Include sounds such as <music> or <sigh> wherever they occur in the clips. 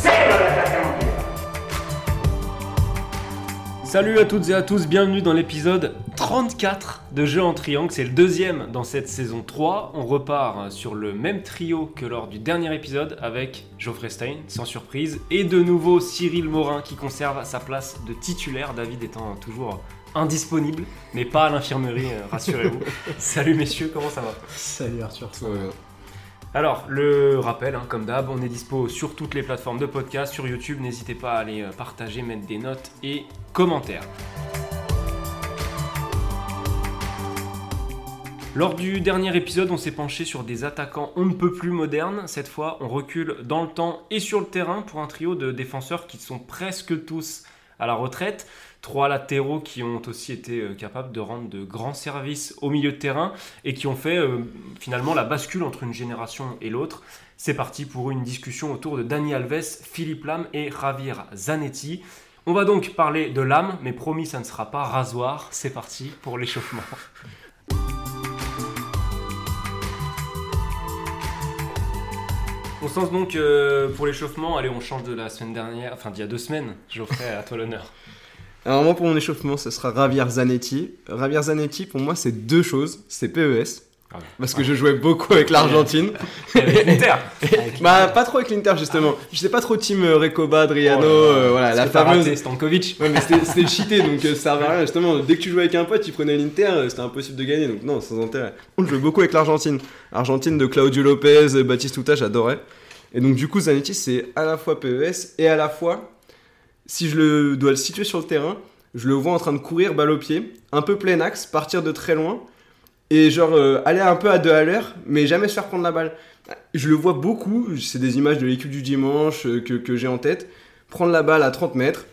C'est le l'attaquant. Salut à toutes et à tous, bienvenue dans l'épisode 34 de Jeux en Triangle. C'est le deuxième dans cette saison 3. On repart sur le même trio que lors du dernier épisode avec Geoffrey Stein, sans surprise, et de nouveau Cyril Morin qui conserve sa place de titulaire, David étant toujours indisponible, mais pas à l'infirmerie, euh, rassurez-vous. <laughs> Salut messieurs, comment ça va? Salut Arthur. Alors, le rappel, hein, comme d'hab, on est dispo sur toutes les plateformes de podcast, sur YouTube. N'hésitez pas à aller euh, partager, mettre des notes et commentaires. Lors du dernier épisode, on s'est penché sur des attaquants on ne peut plus modernes. Cette fois, on recule dans le temps et sur le terrain pour un trio de défenseurs qui sont presque tous à la retraite. Trois latéraux qui ont aussi été euh, capables de rendre de grands services au milieu de terrain et qui ont fait euh, finalement la bascule entre une génération et l'autre. C'est parti pour une discussion autour de Dani Alves, Philippe Lam et Javier Zanetti. On va donc parler de l'âme, mais promis, ça ne sera pas rasoir. C'est parti pour l'échauffement. <laughs> On se donc euh, pour l'échauffement. Allez, on change de la semaine dernière, enfin d'il y a deux semaines. Geoffrey, à toi l'honneur. <laughs> Alors moi pour mon échauffement ce sera Javier Zanetti. Javier Zanetti pour moi c'est deux choses, c'est PES. Ah. Parce que je jouais beaucoup avec l'Argentine. Avec <laughs> l'Inter. bah pas trop avec l'Inter justement. Je sais pas trop team euh, Recoba, Adriano, Oh là. euh, voilà la fameuse. raté Stankovic. Ouais mais c'était c'était <laughs> cheaté donc euh, ça servait à rien justement. Dès que tu jouais avec un pote, tu prenais l'Inter, euh, c'était impossible de gagner donc non sans intérêt. On jouait beaucoup avec l'Argentine. Argentine de Claudio Lopez, euh, Batistuta, j'adorais. Et donc du coup Zanetti c'est à la fois PES et à la fois si je le dois le situer sur le terrain, je le vois en train de courir balle au pied, un peu plein axe, partir de très loin, et genre euh, aller un peu à deux à l'heure, mais jamais se faire prendre la balle. Je le vois beaucoup, c'est des images de l'équipe du dimanche euh, que, que j'ai en tête, prendre la balle à 30 mètres,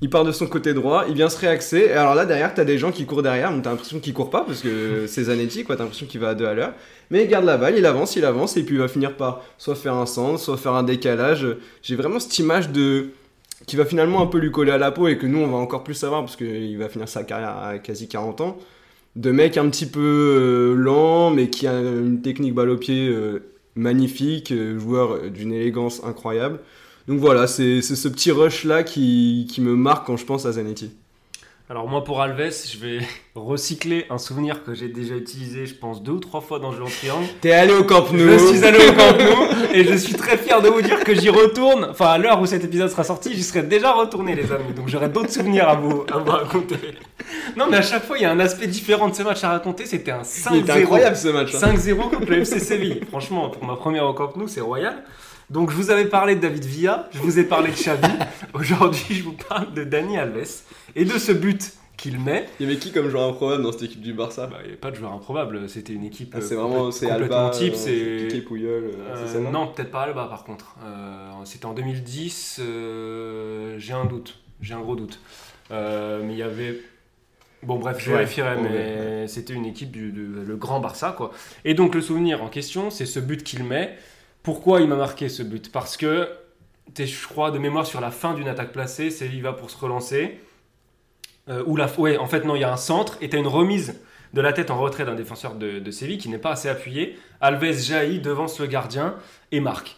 il part de son côté droit, il vient se réaxer, et alors là derrière t'as des gens qui courent derrière, donc t'as l'impression qu'il court pas, parce que <laughs> c'est Zanetti, quoi, t'as l'impression qu'il va à deux à l'heure, mais il garde la balle, il avance, il avance, et puis il va finir par soit faire un centre, soit faire un décalage. J'ai vraiment cette image de qui va finalement un peu lui coller à la peau et que nous on va encore plus savoir parce qu'il va finir sa carrière à quasi 40 ans de mec un petit peu euh, lent mais qui a une technique balle au pied euh, magnifique euh, joueur d'une élégance incroyable. Donc voilà c'est ce petit rush là qui, qui me marque quand je pense à Zanetti Alors moi pour Alves, je vais <laughs> recycler un souvenir que j'ai déjà utilisé, je pense deux ou trois fois dans Jeux en Triangle. t'es allé au Camp Nou Je suis allé au Camp Nou et je suis très fier de vous dire que j'y retourne. Enfin, à l'heure où cet épisode sera sorti, j'y serai déjà retourné, les amis. Donc j'aurai d'autres souvenirs à vous, à vous raconter. Non, mais à chaque fois, il y a un aspect différent de ce match à raconter. C'était un 5-0. il était incroyable ce match hein. 5-0 contre le FC Séville. Franchement, pour ma première au Camp Nou, c'est royal. Donc je vous avais parlé de David Villa, je vous ai parlé de Xavi. <laughs> Aujourd'hui, je vous parle de Dani Alves et de ce but qu'il met. il y avait qui comme joueur improbable dans cette équipe du Barça? Bah, il n'y avait pas de joueur improbable, c'était une équipe Ah, c'est euh, vraiment c'est complètement Alba type. euh, c'est Piqué, euh, ça, non? Non, peut-être pas Alba par contre. Euh, c'était en 2010, euh, j'ai un doute, j'ai un gros doute. Mais il y avait. Bon, bref, je vérifierai, mais c'était une équipe du de- le grand Barça, quoi. Et donc, le souvenir en question, c'est ce but qu'il met. Pourquoi il m'a marqué ce but? Parce que, t'es, je crois, de mémoire sur la fin d'une attaque placée, c'est va pour se relancer. Euh, ou la, ouais, en fait, non, il y a un centre et t'as une remise de la tête en retrait d'un défenseur de, de Séville qui n'est pas assez appuyé. Alves jaillit, devance le gardien et marque.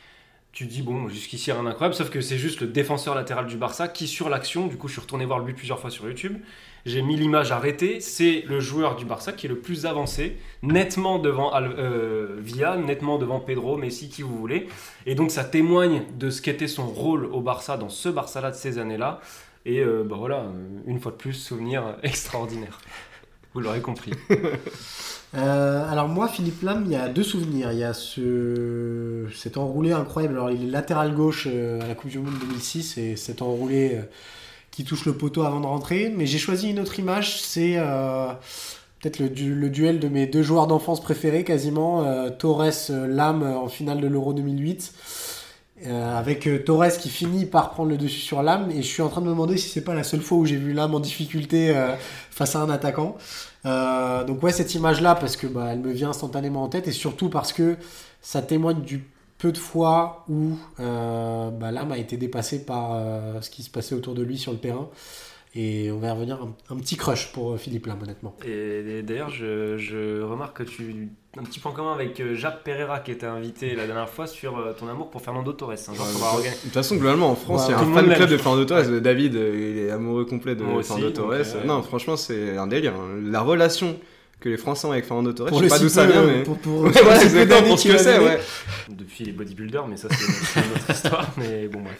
Tu dis, bon, jusqu'ici, rien d'incroyable, sauf que c'est juste le défenseur latéral du Barça qui, sur l'action, du coup, je suis retourné voir le but plusieurs fois sur YouTube. J'ai mis l'image arrêtée. C'est le joueur du Barça qui est le plus avancé, nettement devant euh, nettement devant Pedro, Messi, qui vous voulez. Et donc, ça témoigne de ce qu'était son rôle au Barça, dans ce Barça-là de ces années-là. Et euh, bah voilà, une fois de plus, souvenir <laughs> extraordinaire. Vous l'aurez compris. <laughs> Euh, alors moi, Philippe Lam, il y a deux souvenirs. Il y a ce... cet enroulé incroyable. Alors il est latéral gauche euh, à la Coupe du Monde 2006 et cet enroulé euh, qui touche le poteau avant de rentrer. Mais j'ai choisi une autre image. C'est peut-être le, du- le duel de mes deux joueurs d'enfance préférés quasiment. Torres-Lam en finale de l'Euro 2008. Euh, avec euh, Torres qui finit par prendre le dessus sur l'âme. Et je suis en train de me demander si c'est pas la seule fois où j'ai vu l'âme en difficulté euh, face à un attaquant. Donc ouais, cette image-là, parce que bah, elle me vient instantanément en tête, et surtout parce que ça témoigne du peu de fois où bah, l'âme a été dépassé par ce qui se passait autour de lui sur le terrain. Et on va y revenir un, un petit crush pour euh, Philippe Lam, honnêtement. Et, et d'ailleurs, je, je remarque que tu un petit point commun avec euh, Jacques Pereira qui était invité la dernière fois sur euh, ton amour pour Fernando Torres. Va De toute façon, globalement, en France, Ouais, il y a un fan club de Fernando. Torres. David, il est amoureux complet de Moi Fernando donc, Torres. euh, Non, franchement, c'est un délire. hein. La relation que les Français ont avec Fernando Torres, Pour je le sais pas d'où ça vient, euh, mais. Pour, pour, <laughs> Ouais, pour voilà, le exactement, pour ce que c'est, ouais. Depuis les bodybuilders, mais ça c'est une autre <laughs> histoire. Mais bon, bref.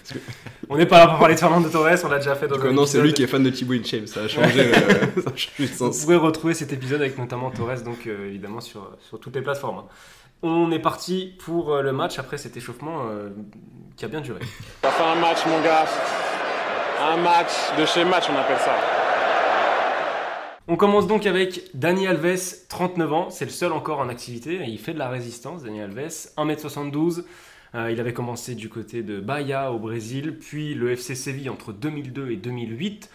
On n'est pas là pour parler de Fernando Torres, on l'a déjà fait dans un non, c'est lui qui est fan de Thibaut InShape, ça a changé, euh, <laughs> ça a changé de Vous pouvez retrouver cet épisode avec notamment Torres, donc euh, évidemment sur, sur toutes les plateformes. hein. On est parti pour euh, le match après cet échauffement euh, qui a bien duré. Ça fait un match, mon gars. Un match de chez match, on appelle ça. On commence donc avec Dani Alves, 39 ans, c'est le seul encore en activité, il fait de la résistance, Dani Alves, 1m72. Euh, il avait commencé du côté de Bahia au Brésil, puis le FC Séville entre 2002 et 2008.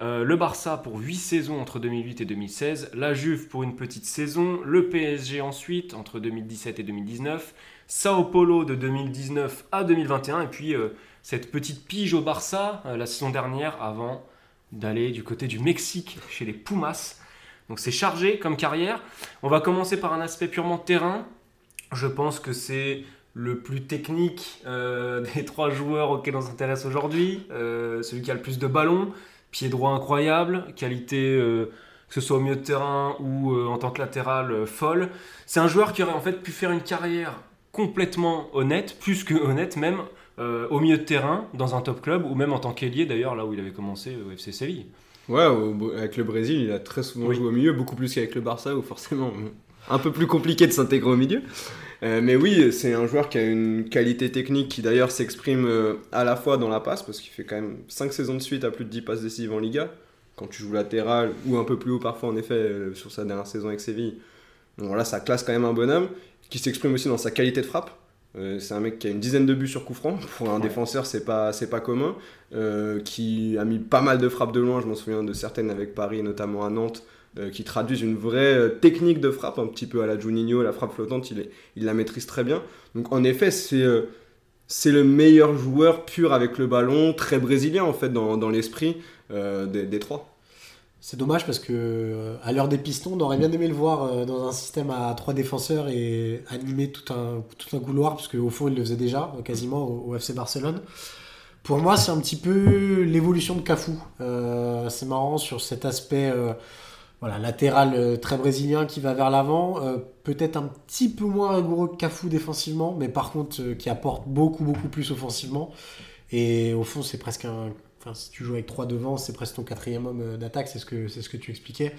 Euh, le Barça pour 8 saisons entre 2008 et 2016, la Juve pour une petite saison, le PSG ensuite entre 2017 et 2019, Sao Paulo de 2019 à 2021, et puis euh, cette petite pige au Barça la saison dernière avant d'aller du côté du Mexique chez les Pumas. Donc c'est chargé comme carrière. On va commencer par un aspect purement terrain. Je pense que c'est le plus technique euh, <laughs> des trois joueurs auxquels on s'intéresse aujourd'hui. Euh, celui qui a le plus de ballons, pied droit incroyable, qualité euh, que ce soit au milieu de terrain ou en tant que latéral folle. C'est un joueur qui aurait en fait pu faire une carrière complètement honnête, plus que honnête même, euh, au milieu de terrain, dans un top club, ou même en tant qu'ailier d'ailleurs, là où il avait commencé au FC Séville. Ouais, au- avec le Brésil, il a très souvent Oui. joué au milieu, beaucoup plus qu'avec le Barça, où forcément, <laughs> un peu plus compliqué de s'intégrer au milieu. Euh, mais oui, c'est un joueur qui a une qualité technique qui d'ailleurs s'exprime euh, à la fois dans la passe, parce qu'il fait quand même 5 saisons de suite à plus de 10 passes décisives en Liga, quand tu joues latéral, ou un peu plus haut parfois en effet, euh, sur sa dernière saison avec Séville. Donc voilà, ça classe quand même un bonhomme, qui s'exprime aussi dans sa qualité de frappe. Euh, c'est un mec qui a une dizaine de buts sur coup franc. <laughs> Pour un Ouais. défenseur, c'est pas, c'est pas commun. Euh, qui a mis pas mal de frappes de loin. Je m'en souviens de certaines avec Paris, notamment à Nantes, euh, qui traduisent une vraie technique de frappe, un petit peu à la Juninho, la frappe flottante, il, est- il la maîtrise très bien. Donc en effet, c'est c'est le meilleur joueur pur avec le ballon, très brésilien en fait dans, dans l'esprit des, des trois. C'est dommage parce que euh, à l'heure des pistons, on aurait bien aimé le voir euh, dans un système à trois défenseurs et animer tout un, couloir, parce qu'au fond, il le faisait déjà quasiment au, FC Barcelone. Pour moi, c'est un petit peu l'évolution de Cafu. Euh, c'est marrant sur cet aspect voilà, latéral très brésilien qui va vers l'avant. Peut-être un petit peu moins rigoureux que Cafu défensivement, mais par contre qui apporte beaucoup, beaucoup plus offensivement. Et au fond, c'est presque un. Si tu joues avec 3 devant, c'est presque ton quatrième homme euh, d'attaque, c'est ce, que, ce que tu expliquais.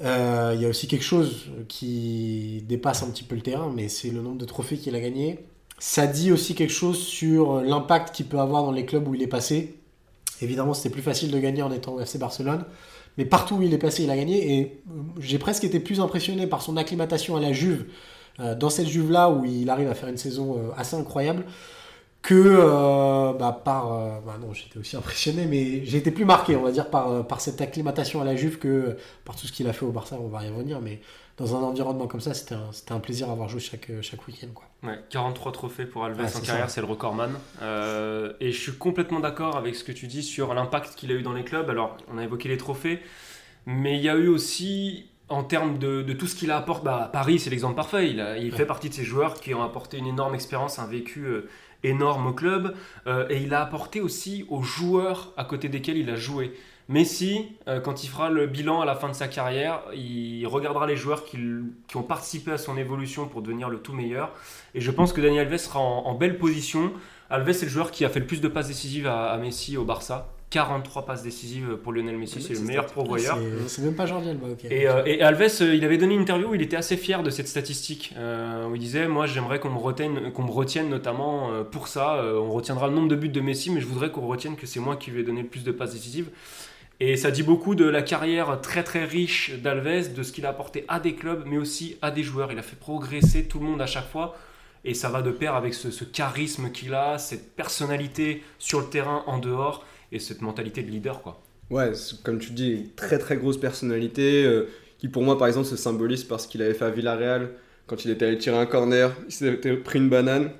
Euh, Il y a aussi quelque chose qui dépasse un petit peu le terrain, mais c'est le nombre de trophées qu'il a gagné. Ça dit aussi quelque chose sur l'impact qu'il peut avoir dans les clubs où il est passé. Évidemment, c'était plus facile de gagner en étant au FC Barcelone, mais partout où il est passé, il a gagné. Et euh, j'ai presque été plus impressionné par son acclimatation à la Juve, dans cette Juve-là où il arrive à faire une saison assez incroyable, que euh, bah, par. euh, bah non, j'étais aussi impressionné, mais j'ai été plus marqué, on va dire, par, euh, par cette acclimatation à la Juve que par tout ce qu'il a fait au Barça. On va y revenir, mais dans un environnement comme ça, c'était un, c'était un plaisir à avoir joué chaque, chaque week-end. Quoi. Ouais, 43 trophées pour Alves Ouais, en carrière, c'est le recordman. Euh, et je suis complètement d'accord avec ce que tu dis sur l'impact qu'il a eu dans les clubs. Alors, on a évoqué les trophées, mais il y a eu aussi, en termes de, de tout ce qu'il apporte, bah, Paris, c'est l'exemple parfait. Il, a- il fait partie de ces joueurs qui ont apporté une énorme expérience, un vécu énorme au club. Euh, et il a apporté aussi aux joueurs à côté desquels il a joué. Messi, euh, quand il fera le bilan à la fin de sa carrière, il regardera les joueurs qui, ont participé à son évolution pour devenir le tout meilleur. Et je pense que Dani Alves sera en, belle position. Alves est le joueur qui a fait le plus de passes décisives à Messi au Barça. 43 passes décisives pour Lionel Messi, c'est le meilleur pourvoyeur. C'est- C'est même pas Jordiel, bah, ok. Et, euh, et Alves, euh, il avait donné une interview où il était assez fier de cette statistique. euh, où il disait Moi, j'aimerais qu'on me, retienne, qu'on me retienne notamment euh, pour ça. On retiendra le nombre de buts de Messi, mais je voudrais qu'on retienne que c'est moi qui lui ai donné le plus de passes décisives. Et ça dit beaucoup de la carrière très très riche d'Alves, de ce qu'il a apporté à des clubs, mais aussi à des joueurs. Il a fait progresser tout le monde à chaque fois. Et ça va de pair avec ce, ce charisme qu'il a, cette personnalité sur le terrain, en dehors, et cette mentalité de leader, quoi. Ouais, comme tu dis, très très grosse personnalité euh, qui pour moi par exemple se symbolise parce qu'il avait fait à Villarreal quand il était allé tirer un corner, il s'était pris une banane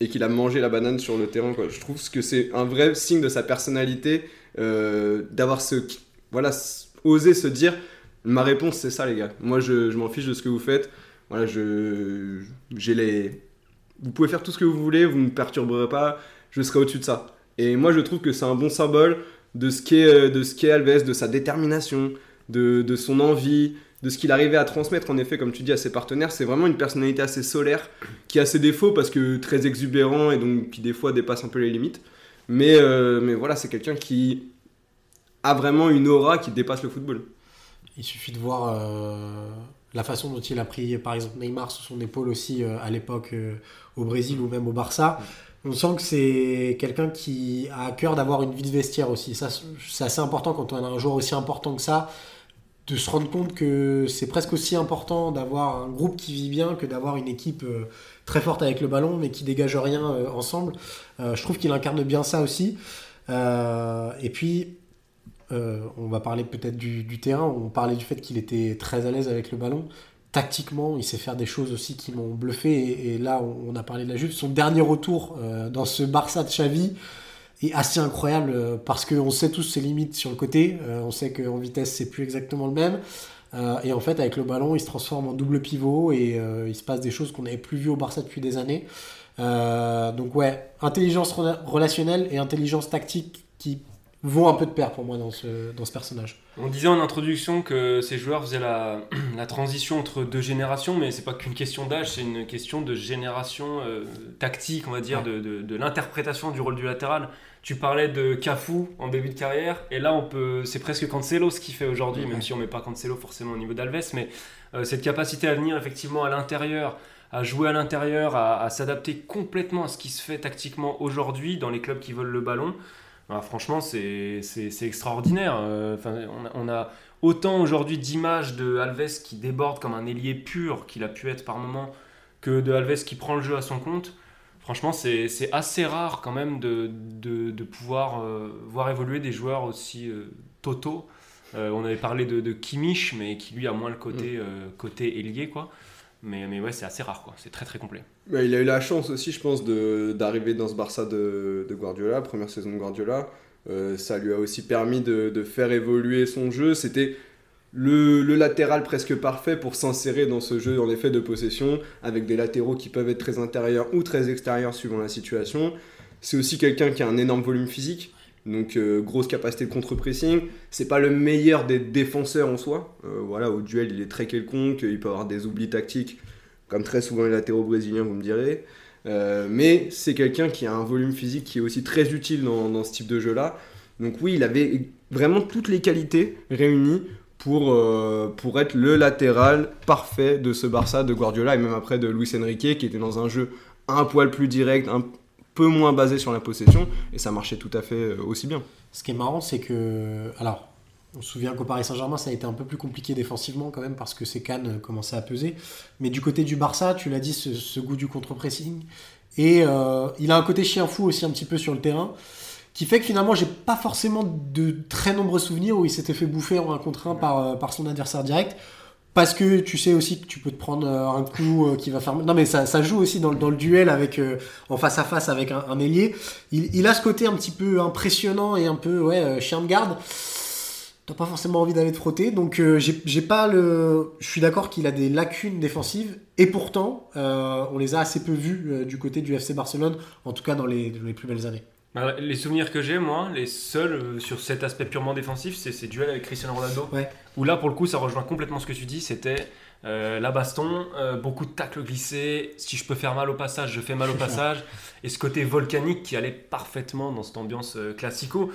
et qu'il a mangé la banane sur le terrain. Quoi. Je trouve que c'est un vrai signe de sa personnalité euh, d'avoir ce voilà osé se dire ma réponse c'est ça les gars. Moi je, m'en fiche de ce que vous faites. Voilà, je j'ai les vous pouvez faire tout ce que vous voulez, vous me perturberez pas, je serai au-dessus de ça. Et moi je trouve que c'est un bon symbole de ce qu'est euh, qu'est Alves, de sa détermination, de, de son envie, de ce qu'il arrivait à transmettre en effet, comme tu dis, à ses partenaires. C'est vraiment une personnalité assez solaire, qui a ses défauts parce que très exubérant et donc qui des fois dépasse un peu les limites. Mais, euh, mais voilà, c'est quelqu'un qui a vraiment une aura qui dépasse le football. Il suffit de voir euh, la façon dont il a pris, par exemple, Neymar sous son épaule aussi à l'époque au Brésil ou même au Barça. On sent que c'est quelqu'un qui a à cœur d'avoir une vie de vestiaire aussi. C'est assez important quand on a un joueur aussi important que ça, de se rendre compte que c'est presque aussi important d'avoir un groupe qui vit bien que d'avoir une équipe euh, très forte avec le ballon mais qui dégage rien euh, ensemble. Euh, je trouve qu'il incarne bien ça aussi. Et puis, on va parler peut-être du terrain. On parlait du fait qu'il était très à l'aise avec le ballon. Tactiquement, il sait faire des choses aussi qui m'ont bluffé. Et, là, on, a parlé de la Juve. Son dernier retour euh, dans ce Barça de Xavi est assez incroyable euh, parce qu'on sait tous ses limites sur le côté. Euh, on sait qu'en vitesse, c'est plus exactement le même. Et en fait, avec le ballon, il se transforme en double pivot et il se passe des choses qu'on n'avait plus vues au Barça depuis des années. Donc ouais, intelligence rela- relationnelle et intelligence tactique qui vont un peu de pair pour moi dans ce, dans ce personnage. On disait en introduction que ces joueurs faisaient la, <clears throat> la transition entre deux générations, mais c'est pas qu'une question d'âge, c'est une question de génération euh, tactique, on va dire, de, de- de l'interprétation du rôle du latéral. Tu parlais de Cafu en début de carrière, et là on peut, c'est presque Cancelo ce qu'il fait aujourd'hui, même si on met pas Cancelo forcément au niveau d'Alves, mais euh, cette capacité à venir effectivement à l'intérieur, à jouer à l'intérieur, à, à s'adapter complètement à ce qui se fait tactiquement aujourd'hui dans les clubs qui veulent le ballon. Bah, franchement, c'est extraordinaire. Euh, enfin, on, a, on a autant aujourd'hui d'images de Alves qui déborde comme un ailier pur qu'il a pu être par moment que de Alves qui prend le jeu à son compte. Franchement, c'est assez rare quand même de, de, de pouvoir euh, voir évoluer des joueurs aussi euh, totaux. Euh, on avait parlé de, de Kimmich, mais qui lui a moins le côté, euh, côté ailier, quoi. Mais, mais ouais, c'est assez rare, quoi. C'est très très complet. Ouais, il a eu la chance aussi, je pense, d'arriver dans ce Barça de, de Guardiola, première saison de Guardiola. Euh, ça lui a aussi permis de, de faire évoluer son jeu. C'était le, le latéral presque parfait pour s'insérer dans ce jeu, en effet, de possession, avec des latéraux qui peuvent être très intérieurs ou très extérieurs suivant la situation. C'est aussi quelqu'un qui a un énorme volume physique, donc euh, grosse capacité de contre-pressing. C'est pas le meilleur des défenseurs en soi. Euh, voilà, au duel, il est très quelconque, il peut avoir des oublis tactiques comme très souvent les latéraux brésiliens, vous me direz. Euh, mais c'est quelqu'un qui a un volume physique qui est aussi très utile dans, ce type de jeu-là. Donc oui, il avait vraiment toutes les qualités réunies pour, pour être le latéral parfait de ce Barça de Guardiola et même après de Luis Enrique qui était dans un jeu un poil plus direct, un peu moins basé sur la possession et ça marchait tout à fait euh, aussi bien. Ce qui est marrant, c'est que. Alors, on se souvient qu'au Paris Saint-Germain, ça a été un peu plus compliqué défensivement quand même parce que ces cannes commençaient à peser. Mais du côté du Barça, tu l'as dit, ce, goût du contre-pressing. Et euh, il a un côté chien fou aussi un petit peu sur le terrain qui fait que finalement, j'ai pas forcément de très nombreux souvenirs où il s'était fait bouffer en un contre un par, euh, par son adversaire direct. Parce que tu sais aussi que tu peux te prendre euh, un coup euh, qui va faire. Non, mais ça, ça joue aussi dans, le- dans le duel avec, euh, en face à face avec un, un ailier. Il, il a ce côté un petit peu impressionnant et un peu ouais, euh, chien de garde. T'as pas forcément envie d'aller te frotter. Donc, euh, j'ai pas le. Je suis d'accord qu'il a des lacunes défensives. Et pourtant, euh, on les a assez peu vus euh, du côté du FC Barcelone, en tout cas dans les, dans les plus belles années. Bah, Les souvenirs que j'ai, moi, les seuls euh, sur cet aspect purement défensif, c'est ces duels avec Cristiano Ronaldo. Ouais. Où là, pour le coup, ça rejoint complètement ce que tu dis. C'était euh, la baston, euh, beaucoup de tacles glissés. Si je peux faire mal au passage, je fais mal au passage. Et ce côté volcanique qui allait parfaitement dans cette ambiance classico.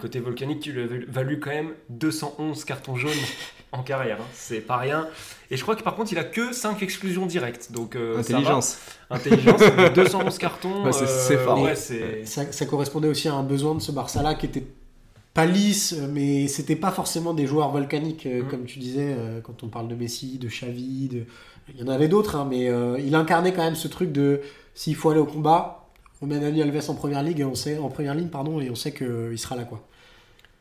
Côté volcanique qui lui avait valu quand même 211 cartons jaunes <laughs> en carrière. hein. C'est pas rien. Et je crois que par contre, il a que 5 exclusions directes. Donc, euh, ça va. Intelligence. Intelligence, <laughs> 211 cartons. Ouais, c'est- c'est fort. ouais, Ça, ça correspondait aussi à un besoin de ce Barça-là qui était pas lisses, mais c'était pas forcément des joueurs volcaniques, euh, Mhm. comme tu disais, euh, quand on parle de Messi, de Xavi, de... il y en avait d'autres, hein, mais euh, il incarnait quand même ce truc de s'il faut aller au combat, on met Dani Alves en première ligue et on sait en première ligne pardon et on sait qu'il sera là quoi.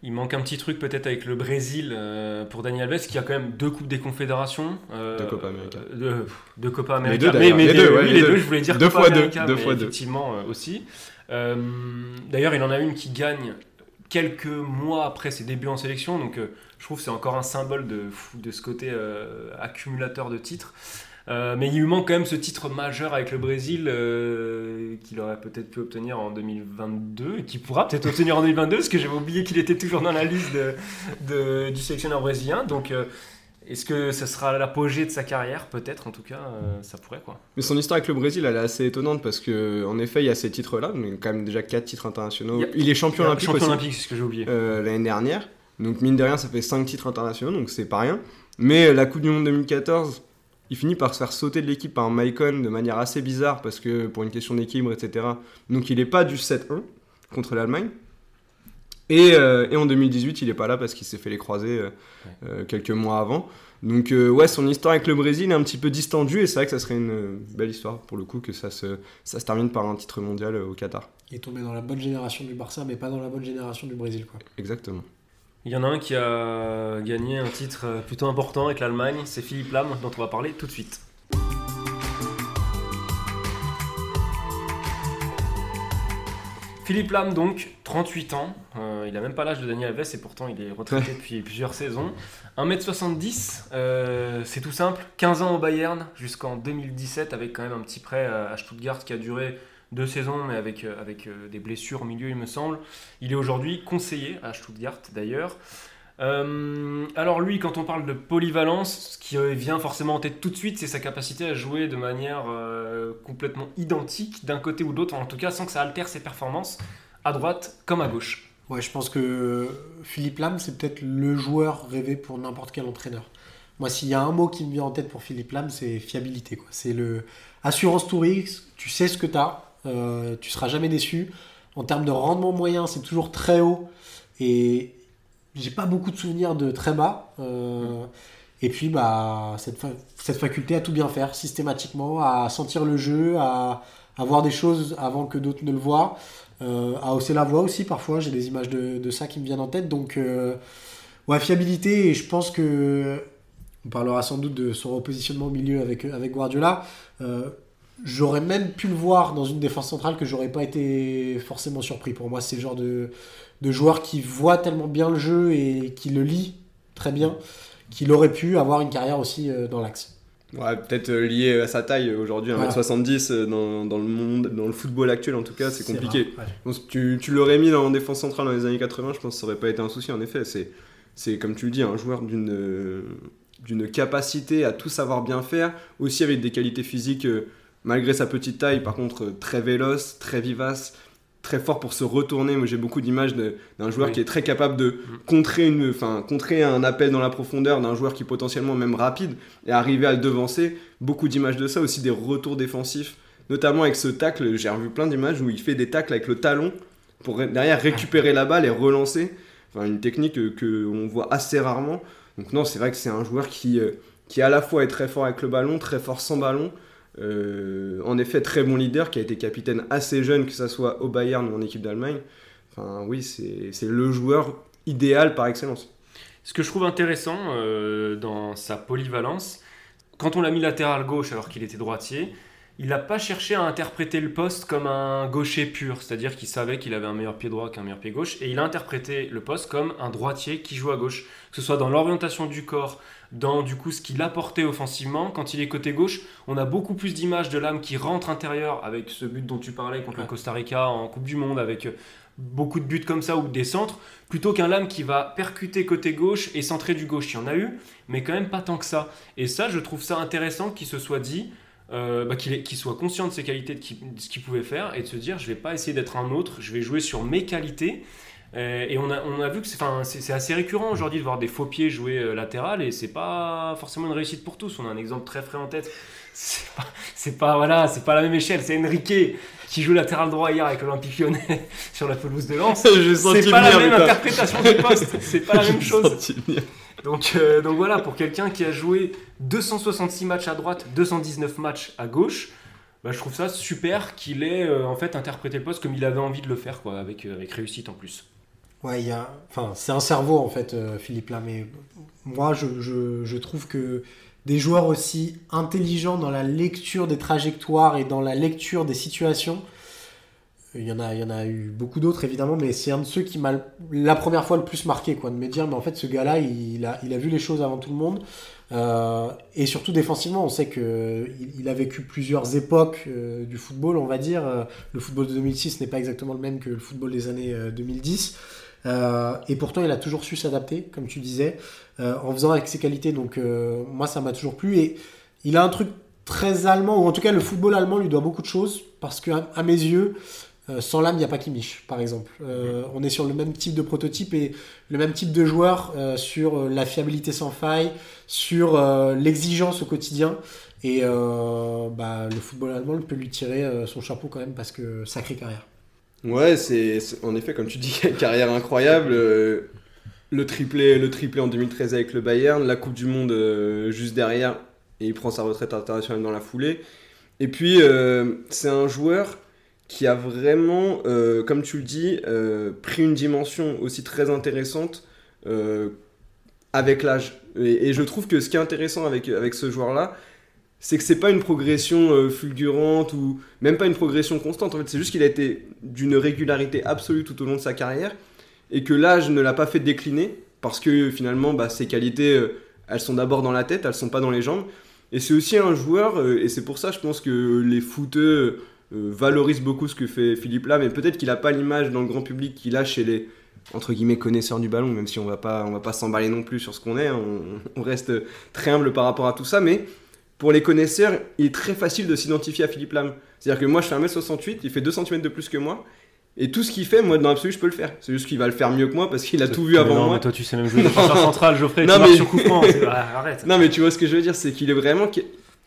Il manque un petit truc peut-être avec le Brésil euh, pour Daniel Alves qui a quand même deux coupes des confédérations. euh, Deux Copa América. euh, deux, deux Copa América. deux, mais, mais Les deux, ouais, oui, les deux. deux, je voulais dire Deux Copa fois deux, deux fois deux. effectivement euh, aussi. D'ailleurs, il en a une qui gagne quelques mois après ses débuts en sélection, donc je trouve que c'est encore un symbole de, de ce côté accumulateur de titres. Euh, mais il lui manque quand même ce titre majeur avec le Brésil euh, qu'il aurait peut-être pu obtenir en 2022 et qu'il pourra peut-être obtenir en 2022 parce que j'avais oublié qu'il était toujours dans la liste de, de- du sélectionneur brésilien. Donc euh, est-ce que ce sera l'apogée de sa carrière Peut-être en tout cas, euh, ça pourrait quoi. Mais son histoire avec le Brésil, elle est assez étonnante parce que, en effet, il y a ces titres-là, mais quand même déjà 4 titres internationaux. Il y a- Il, est champion olympique champion aussi, olympique, c'est ce que j'ai oublié. euh, l'année dernière. Donc, mine de rien, ça fait 5 titres internationaux, donc c'est pas rien. Mais la Coupe du Monde 2014, il finit par se faire sauter de l'équipe par Maicon de manière assez bizarre parce que pour une question d'équilibre, etc. Donc, il est pas du 7-1 contre l'Allemagne. Et, euh, et en 2018, il est pas là parce qu'il s'est fait les croisés euh, euh, quelques mois avant. Donc euh, ouais, son histoire avec le Brésil est un petit peu distendue et c'est vrai que ça serait une belle histoire pour le coup que ça se, ça se termine par un titre mondial au Qatar. Il est tombé dans la bonne génération du Barça, mais pas dans la bonne génération du Brésil quoi. Exactement. Il y en a un qui a gagné un titre euh, plutôt important avec l'Allemagne, c'est Philippe Lam, dont on va parler tout de suite. Philippe Lam, donc, 38 ans. Euh, il a même pas l'âge de Daniel Alves et pourtant il est retraité <laughs> depuis plusieurs saisons. 1m70, euh, c'est tout simple. 15 ans au Bayern jusqu'en 2017 avec quand même un petit prêt à Stuttgart qui a duré deux saisons mais avec, euh, avec euh, des blessures au milieu il me semble. Il est aujourd'hui conseiller à Stuttgart d'ailleurs. Euh, alors lui, quand on parle de polyvalence, ce qui vient forcément en tête tout de suite, c'est sa capacité à jouer de manière complètement identique d'un côté ou de l'autre, en tout cas sans que ça altère ses performances, à droite comme à gauche. Ouais, je pense que Philippe Lam, c'est peut-être le joueur rêvé pour n'importe quel entraîneur. Moi, s'il y a un mot qui me vient en tête pour Philippe Lam, c'est fiabilité. C'est le assurance tout tu sais ce que tu as, tu seras jamais déçu. En termes de rendement moyen, c'est toujours très haut. Et j'ai pas beaucoup de souvenirs de très bas. Euh, et puis, bah, cette, fa- cette faculté à tout bien faire systématiquement, à sentir le jeu, à, voir des choses avant que d'autres ne le voient, euh, à hausser la voix aussi parfois. J'ai des images de, ça qui me viennent en tête. Donc, euh, ouais, fiabilité. Et je pense que on parlera sans doute de son repositionnement au milieu avec, Guardiola. Euh, J'aurais même pu le voir dans une défense centrale que j'aurais pas été forcément surpris. Pour moi, c'est le genre de, de joueur qui voit tellement bien le jeu et qui le lit très bien qu'il aurait pu avoir une carrière aussi euh, dans l'axe. Ouais, peut-être euh, lié à sa taille euh, aujourd'hui, 1m70 euh, dans, dans le monde, dans le football actuel en tout cas, c'est compliqué. rare, ouais. Tu, tu l'aurais mis en défense centrale dans les années 80, je pense que ça aurait pas été un souci en effet. C'est, c'est comme tu le dis, un joueur d'une, euh, d'une capacité à tout savoir bien faire, aussi avec des qualités physiques, euh, malgré sa petite taille, par contre euh, très véloce, très vivace, très fort pour se retourner. Moi j'ai beaucoup d'images d'un joueur Oui. qui est très capable de contrer, une, enfin, contrer un appel dans la profondeur d'un joueur qui est potentiellement même rapide et arriver à le devancer. Beaucoup d'images de ça, aussi des retours défensifs, notamment avec ce tacle. J'ai revu plein d'images où il fait des tacles avec le talon pour derrière récupérer la balle et relancer. Enfin, une technique que, que on voit assez rarement. Donc non, c'est vrai que c'est un joueur qui, euh, qui à la fois est très fort avec le ballon, très fort sans ballon. Euh, en effet, très bon leader qui a été capitaine assez jeune, que ce soit au Bayern ou en équipe d'Allemagne. Enfin, oui, c'est le joueur idéal par excellence. Ce que je trouve intéressant euh, dans sa polyvalence, quand on l'a mis latéral gauche alors qu'il était droitier, il n'a pas cherché à interpréter le poste comme un gaucher pur, c'est-à-dire qu'il savait qu'il avait un meilleur pied droit qu'un meilleur pied gauche, et il a interprété le poste comme un droitier qui joue à gauche, que ce soit dans l'orientation du corps, dans du coup ce qu'il apportait offensivement. Quand il est côté gauche, on a beaucoup plus d'images de l'âme qui rentre intérieur avec ce but dont tu parlais contre le Costa Rica en Coupe du Monde, avec euh, beaucoup de buts comme ça ou des centres, plutôt qu'un lame qui va percuter côté gauche et centrer du gauche. Il y en a eu, mais quand même pas tant que ça. Et ça, je trouve ça intéressant qu'il se soit dit, euh, bah, qu'il soit conscient de ses qualités, de, qui- de ce qu'il pouvait faire, et de se dire, je vais pas essayer d'être un autre, je vais jouer sur mes qualités. Euh, et on a, on a vu que c'est assez récurrent aujourd'hui de voir des faux pieds jouer euh, latéral, et c'est pas forcément une réussite pour tous. On a un exemple très frais en tête, <laughs> c'est pas, c'est pas, voilà, c'est pas la même échelle. C'est Enrique qui joue latéral droit hier avec l'Olympique lyonnais <laughs> sur la pelouse de Lens. <laughs> C'est pas la même interprétation du poste, c'est pas la même chose. Donc, euh, donc voilà, pour quelqu'un qui a joué 266 matchs à droite, 219 matchs à gauche, bah, je trouve ça super qu'il ait euh, en fait interprété le poste comme il avait envie de le faire, quoi, avec, euh, avec réussite en plus. Ouais, a... c'est un cerveau en fait, euh, Philippe là, mais moi je, trouve que des joueurs aussi intelligents dans la lecture des trajectoires et dans la lecture des situations, il y en a, il y en a eu beaucoup d'autres évidemment, mais c'est un de ceux qui m'a la première fois le plus marqué, quoi, de me dire, mais en fait ce gars-là, il a, vu les choses avant tout le monde. Euh, et surtout défensivement, on sait que il, a vécu plusieurs époques euh, du football, on va dire. Le football de 2006 n'est pas exactement le même que le football des années euh, 2010. Euh, et pourtant, il a toujours su s'adapter, comme tu disais, euh, en faisant avec ses qualités. Donc, euh, moi, ça m'a toujours plu. Et il a un truc très allemand, ou en tout cas, le football allemand lui doit beaucoup de choses, parce que, à, à mes yeux, euh, sans l'âme, il n'y a pas Kimmich, par exemple. Euh, on est sur le même type de prototype et le même type de joueur euh, sur la fiabilité sans faille, sur l'exigence au quotidien. Et bah, le football allemand peut lui tirer son chapeau quand même, parce que sacrée carrière. Ouais, c'est en effet, comme tu dis, <laughs> carrière incroyable. euh, le, triplé, le triplé en 2013 avec le Bayern, la Coupe du Monde euh, juste derrière, et il prend sa retraite internationale dans la foulée. Et puis, euh, c'est un joueur qui a vraiment, comme tu le dis, pris une dimension aussi très intéressante avec l'âge. Et, et je trouve que ce qui est intéressant avec, avec ce joueur-là, c'est que c'est pas une progression euh, fulgurante ou même pas une progression constante. En fait, c'est juste qu'il a été d'une régularité absolue tout au long de sa carrière et que l'âge ne l'a pas fait décliner parce que finalement, bah, ses qualités, euh, elles sont d'abord dans la tête, elles sont pas dans les jambes. Et c'est aussi un joueur, euh, et c'est pour ça, je pense que les footeux valorisent beaucoup ce que fait Philippe là, mais peut-être qu'il a pas l'image dans le grand public qu'il a chez les entre guillemets connaisseurs du ballon, même si on va pas, on va pas s'emballer non plus sur ce qu'on est, hein, on, on reste très humble par rapport à tout ça, mais pour les connaisseurs, il est très facile de s'identifier à Philippe Lam. C'est-à-dire que moi, je fais 1m68, il fait 2 cm de plus que moi. Et tout ce qu'il fait, moi, dans l'absolu, je peux le faire. C'est juste qu'il va le faire mieux que moi parce qu'il a tout vu avant non, moi. mais toi, tu sais même jouer défenseur <laughs> central, Geoffrey. Non, tu mais- sur coup franc. c'est- ah, <laughs> arrête. Non, mais tu vois ce que je veux dire, c'est qu'il est vraiment.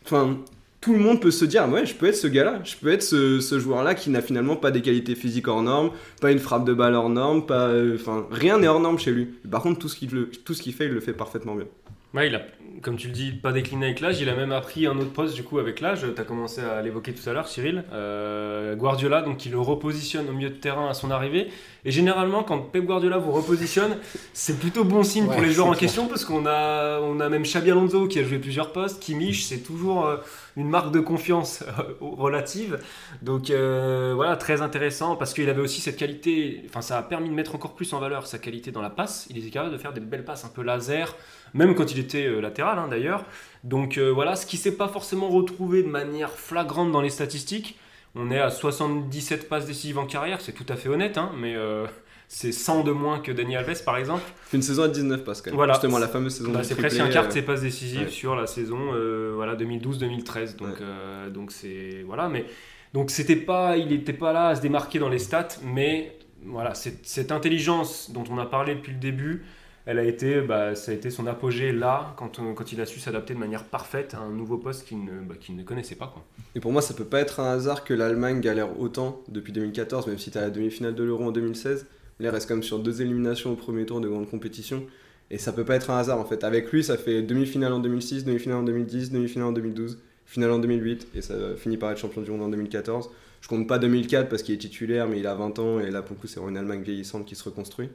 Enfin, tout le monde peut se dire, ouais, je peux être ce gars-là. Je peux être ce, ce joueur-là qui n'a finalement pas des qualités physiques hors normes, pas une frappe de balle hors norme, pas. euh, Enfin, rien n'est hors norme chez lui. Par contre, tout ce qu'il qu'il fait, il le fait parfaitement bien. Ouais, il a, comme tu le dis, pas décliné avec l'âge. Il a même appris un autre poste du coup avec l'âge. Tu as commencé à l'évoquer tout à l'heure, Cyril. Euh, Guardiola, donc il le repositionne au milieu de terrain à son arrivée. Et généralement, quand Pep Guardiola vous repositionne, <laughs> c'est plutôt bon signe Ouais, pour les joueurs en clair. question parce qu'on a, on a même Xabi Alonso qui a joué plusieurs postes. Kimmich, c'est toujours euh, une marque de confiance <laughs> euh, relative. Donc voilà, très intéressant parce qu'il avait aussi cette qualité. Enfin, ça a permis de mettre encore plus en valeur sa qualité dans la passe. Il était capable de faire des belles passes un peu laser même quand il était euh, latéral hein, d'ailleurs. Donc euh, voilà, ce qui s'est pas forcément retrouvé de manière flagrante dans les statistiques. On est à 77 passes décisives en carrière, c'est tout à fait honnête, hein, mais euh, c'est 100 de moins que Dani Alves par exemple. Une saison à 19 passes quand même. Voilà. Justement, la fameuse saison Bah, c'est presque un quart de ses passes décisives ouais. sur la saison euh, voilà 2012-2013. Donc Ouais. donc c'est voilà, mais donc c'était pas, il n'était pas là à se démarquer dans les stats, mais voilà cette, cette intelligence dont on a parlé depuis le début, elle a été, bah, ça a été son apogée là quand, quand il a su s'adapter de manière parfaite à un nouveau poste qu'il ne, bah, ne connaissait pas quoi. Et pour moi, ça peut pas être un hasard que l'Allemagne galère autant depuis 2014, même si tu as la demi-finale de l'Euro en 2016. Là, reste quand même sur deux éliminations au premier tour de grande compétition. Et ça peut pas être un hasard en fait. Avec lui, ça fait demi-finale en 2006, demi-finale en 2010, demi-finale en 2012, finale en 2008, et ça finit par être champion du monde en 2014. Je compte pas 2004 parce qu'il est titulaire, mais il a 20 ans, et là pour le coup, c'est une Allemagne vieillissante qui se reconstruit.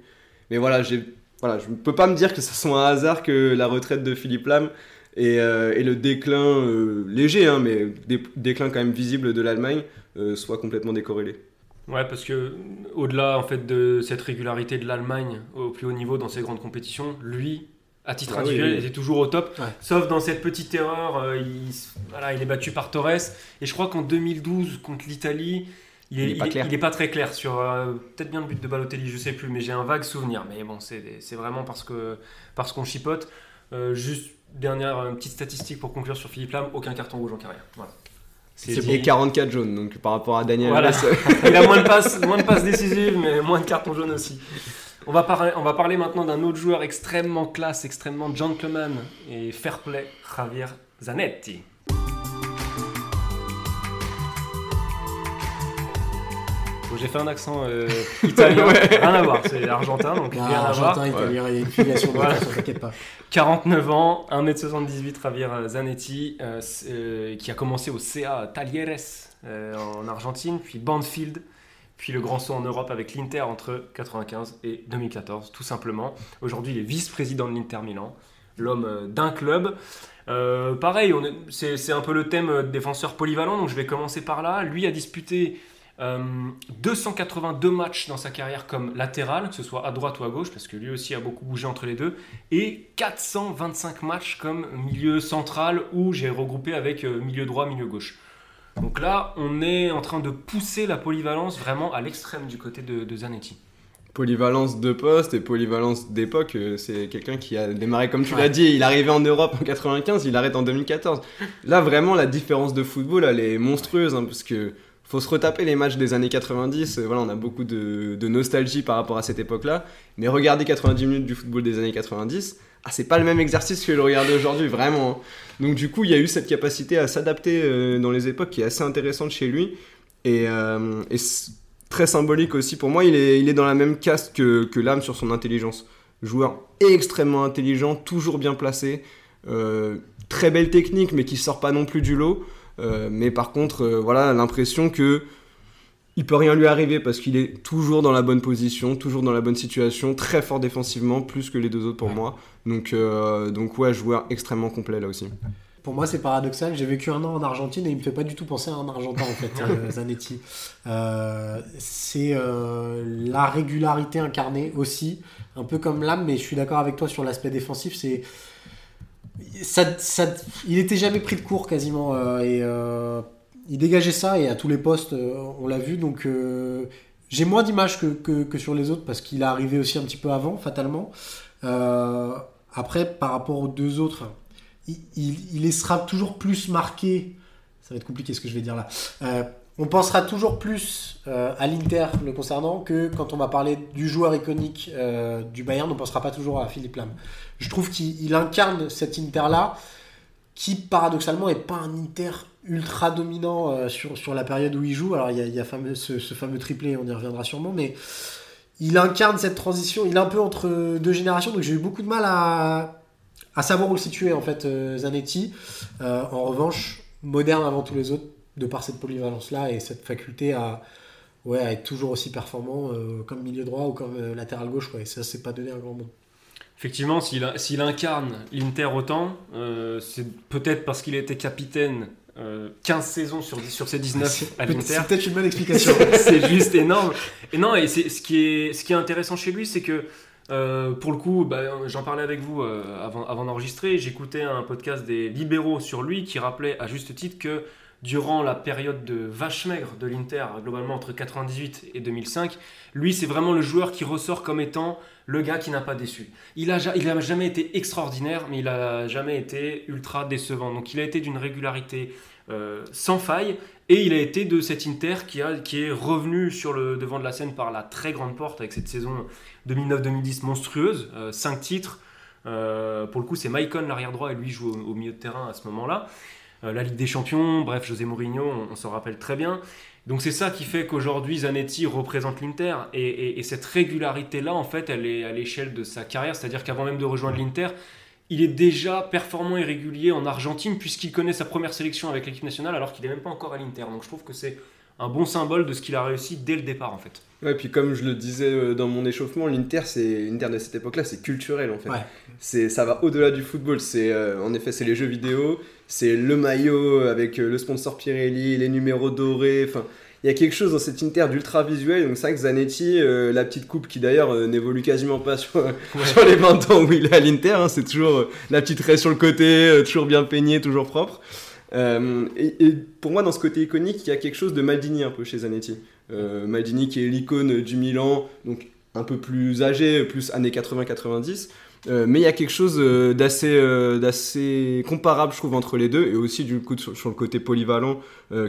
Mais voilà, j'ai, voilà, je ne peux pas me dire que ce soit un hasard que la retraite de Philippe Lam et, euh, et le déclin euh, léger, hein, mais dé- déclin quand même visible de l'Allemagne euh, soit complètement décorrélé. Ouais, parce que au-delà en fait de cette régularité de l'Allemagne au plus haut niveau dans ces grandes compétitions, lui, à titre Ah oui, individuel, oui. était toujours au top. Ouais. Sauf dans cette petite erreur, euh, il, voilà, il est battu par Torres. Et je crois qu'en 2012 contre l'Italie, il est, Il est pas il est- clair. il est pas très clair sur euh, peut-être bien le but de Balotelli, je sais plus, mais j'ai un vague souvenir. Mais bon, c'est vraiment parce que parce qu'on chipote. Euh, juste dernière euh, petite statistique pour conclure sur Philippe Lam, aucun carton rouge en carrière. Voilà. C'est dit. Et 44 jaunes, donc par rapport à Daniel Voilà. <laughs> Il a moins de passes, moins de passes décisives, mais moins de cartons jaunes aussi. On va, parler, on va parler maintenant d'un autre joueur extrêmement classe, extrêmement gentleman et fair play, Javier Zanetti. J'ai fait un accent euh, <laughs> italien, rien à voir, c'est argentin, donc Ah, rien à voir. Argentin, italien, il y a une filiation de Voilà. t'inquiète pas. 49 ans, 1m78, Javier Zanetti, euh, euh, qui a commencé au CA Talleres euh, en Argentine, puis Banfield, puis le grand saut en Europe avec l'Inter entre 95 et 2014, tout simplement. Aujourd'hui, il est vice-président de l'Inter Milan, l'homme euh, d'un club. Euh, pareil, c'est un peu le thème défenseur polyvalent, donc je vais commencer par là. Lui a disputé euh, 282 matchs dans sa carrière comme latéral, que ce soit à droite ou à gauche, parce que lui aussi a beaucoup bougé entre les deux, et 425 matchs comme milieu central, où j'ai regroupé avec euh, milieu droit, milieu gauche. Donc là, on est en train de pousser la polyvalence vraiment à l'extrême du côté de, de Zanetti. Polyvalence de poste et polyvalence d'époque, euh, c'est quelqu'un qui a démarré, comme tu l'as dit, il arrivé en Europe en 95, il arrête en 2014. Là, vraiment, la différence de football, elle est monstrueuse, hein, parce que faut se retaper les matchs des années 90. euh, voilà, on a beaucoup de, nostalgie par rapport à cette époque-là. Mais regarder 90 minutes du football des années 90, ah, c'est pas le même exercice que le regarder aujourd'hui, vraiment. hein. Donc, du coup, il y a eu cette capacité à s'adapter euh, dans les époques qui est assez intéressante chez lui. Et, euh, très symbolique aussi pour moi, il est, dans la même caste que, l'âme sur son intelligence. Joueur extrêmement intelligent, toujours bien placé, très belle technique, mais qui sort pas non plus du lot. Euh, mais par contre, euh, voilà, l'impression que il peut rien lui arriver parce qu'il est toujours dans la bonne position, toujours dans la bonne situation, très fort défensivement, plus que les deux autres pour moi. Donc, euh, donc ouais, joueur extrêmement complet là aussi. Pour moi, c'est paradoxal. J'ai vécu un an en Argentine et il me fait pas du tout penser à un Argentin, en fait, <laughs> euh, Zanetti. Euh, c'est euh, la régularité incarnée aussi, un peu comme l'âme, mais je suis d'accord avec toi sur l'aspect défensif. C'est ça, ça- il était jamais pris de court quasiment euh, et euh, il dégageait ça et à tous les postes, euh, on l'a vu. Donc j'ai moins d'images que, que, sur les autres parce qu'il est arrivé aussi un petit peu avant, fatalement. Après, par rapport aux deux autres, il, il, il sera toujours plus marqué. Ça va être compliqué ce que je vais dire là. On pensera toujours plus euh, à l'Inter le concernant que quand on va parler du joueur iconique euh, du Bayern, on pensera pas toujours à Philippe Lam. Je trouve qu'il il incarne cet Inter-là qui paradoxalement est pas un Inter ultra dominant euh, sur, la période où il joue. Alors il y a, ce, fameux triplé, on y reviendra sûrement, mais il incarne cette transition. Il est un peu entre deux générations, donc j'ai eu beaucoup de mal à, à savoir où le situer en fait Zanetti. En revanche, moderne avant tous les autres, de par cette polyvalence-là et cette faculté à, ouais, à être toujours aussi performant euh, comme milieu droit ou comme euh, latéral gauche. quoi. Et ça, c'est pas donné un grand mot. Effectivement, s'il incarne l'Inter autant, euh, c'est peut-être parce qu'il a été capitaine euh, 15 saisons sur, 10 sur ses 19 à l'Inter. C'est peut-être une bonne explication. <laughs> c'est juste énorme. Et non, et ce qui est ce qui est intéressant chez lui, c'est que euh, pour le coup, bah, j'en parlais avec vous euh, avant, avant d'enregistrer. J'écoutais un podcast des libéraux sur lui qui rappelait à juste titre que durant la période de vache maigre de l'Inter, globalement entre 98 et 2005, lui c'est vraiment le joueur qui ressort comme étant le gars qui n'a pas déçu. Il a, ja- il a jamais été extraordinaire, mais il a jamais été ultra décevant. Donc il a été d'une régularité euh, sans faille. Et il a été de cet Inter qui, a, qui est revenu sur le devant de la scène par la très grande porte avec cette saison 2009-2010 monstrueuse, 5 titres. Euh, pour le coup, c'est Maicon l'arrière droit et lui joue au milieu de terrain à ce moment-là. Euh, la Ligue des Champions, bref, José Mourinho, on, s'en rappelle très bien. Donc c'est ça qui fait qu'aujourd'hui Zanetti représente l'Inter et, et- et cette régularité-là, en fait, elle est à l'échelle de sa carrière, c'est-à-dire qu'avant même de rejoindre l'Inter, il est déjà performant et régulier en Argentine puisqu'il connaît sa première sélection avec l'équipe nationale alors qu'il n'est même pas encore à l'Inter. Donc je trouve que c'est un bon symbole de ce qu'il a réussi dès le départ en fait. Ouais, puis comme je le disais euh, dans mon échauffement, l'Inter, c'est l'Inter de cette époque-là, c'est culturel en fait. Ouais. C'est, ça va au-delà du football. C'est, euh, en effet, c'est les jeux vidéo, c'est le maillot avec euh, le sponsor Pirelli, les numéros dorés. Enfin, il y a quelque chose dans cet Inter d'ultra visuel. Donc c'est vrai que Zanetti, euh, la petite coupe qui d'ailleurs euh, n'évolue quasiment pas sur, <laughs> sur les 20 ans où il est à l'Inter, hein, c'est toujours euh, la petite raie sur le côté, euh, toujours bien peigné, toujours propre. Euh, et, et pour moi, dans ce côté iconique, il y a quelque chose de Maldini un peu chez Zanetti. Euh, Maldini qui est l'icône du Milan, donc un peu plus âgé, plus années 80-90. Euh, mais il y a quelque chose euh, d'assez d'assez comparable, je trouve, entre les deux, et aussi du coup sur, sur le côté polyvalent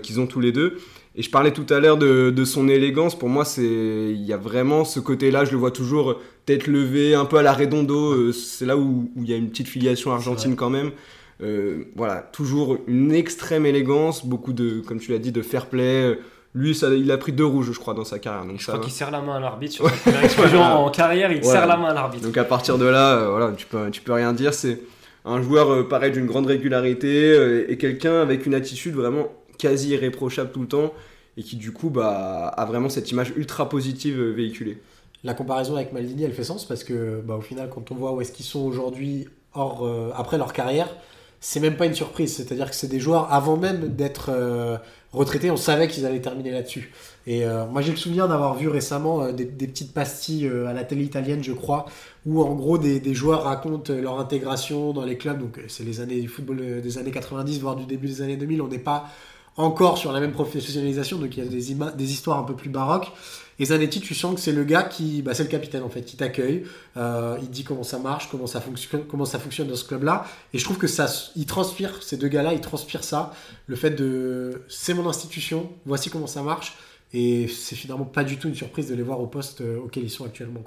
qu'ils ont tous les deux. Et je parlais tout à l'heure de, de son élégance. Pour moi, c'est il y a vraiment ce côté-là. Je le vois toujours tête levée, un peu à la Redondo. c'est là où, où il y a une petite filiation argentine quand même. Euh, voilà, toujours une extrême élégance, beaucoup de, comme tu l'as dit, de fair play. Lui, ça, il a pris deux rouges, je crois, dans sa carrière. Donc Je ça crois qu'il serre la main à l'arbitre sur <laughs> sa première explosion en carrière, il Ouais. serre la main à l'arbitre. Donc à partir de là, euh, voilà, tu peux, tu peux rien dire. C'est un joueur euh, pareil d'une grande régularité euh, et quelqu'un avec une attitude vraiment quasi irréprochable tout le temps et qui du coup bah, a vraiment cette image ultra positive véhiculée. La comparaison avec Maldini, elle fait sens parce que, bah, au final, quand on voit où est-ce qu'ils sont aujourd'hui, hors, euh, après leur carrière, c'est même pas une surprise. C'est-à-dire que c'est des joueurs, avant même d'être euh, retraités, on savait qu'ils allaient terminer là-dessus. Et euh, moi, j'ai le souvenir d'avoir vu récemment euh, des, petites pastilles à la télé italienne, je crois, où en gros des, joueurs racontent leur intégration dans les clubs. Donc, c'est les années du football des années 90, voire du début des années 2000. On n'est pas encore sur la même professionnalisation, donc il y a des histoires un peu plus baroques. Et Zanetti, tu sens que c'est le gars qui, bah, c'est le capitaine en fait, qui t'accueille. Euh, il dit comment ça marche, comment ça fonctionne, comment dans ce club-là. Et je trouve que ça, il transpire ces deux gars-là, ils transpirent ça, le fait de, c'est mon institution, voici comment ça marche. Et c'est finalement pas du tout une surprise de les voir au poste euh, auquel ils sont actuellement.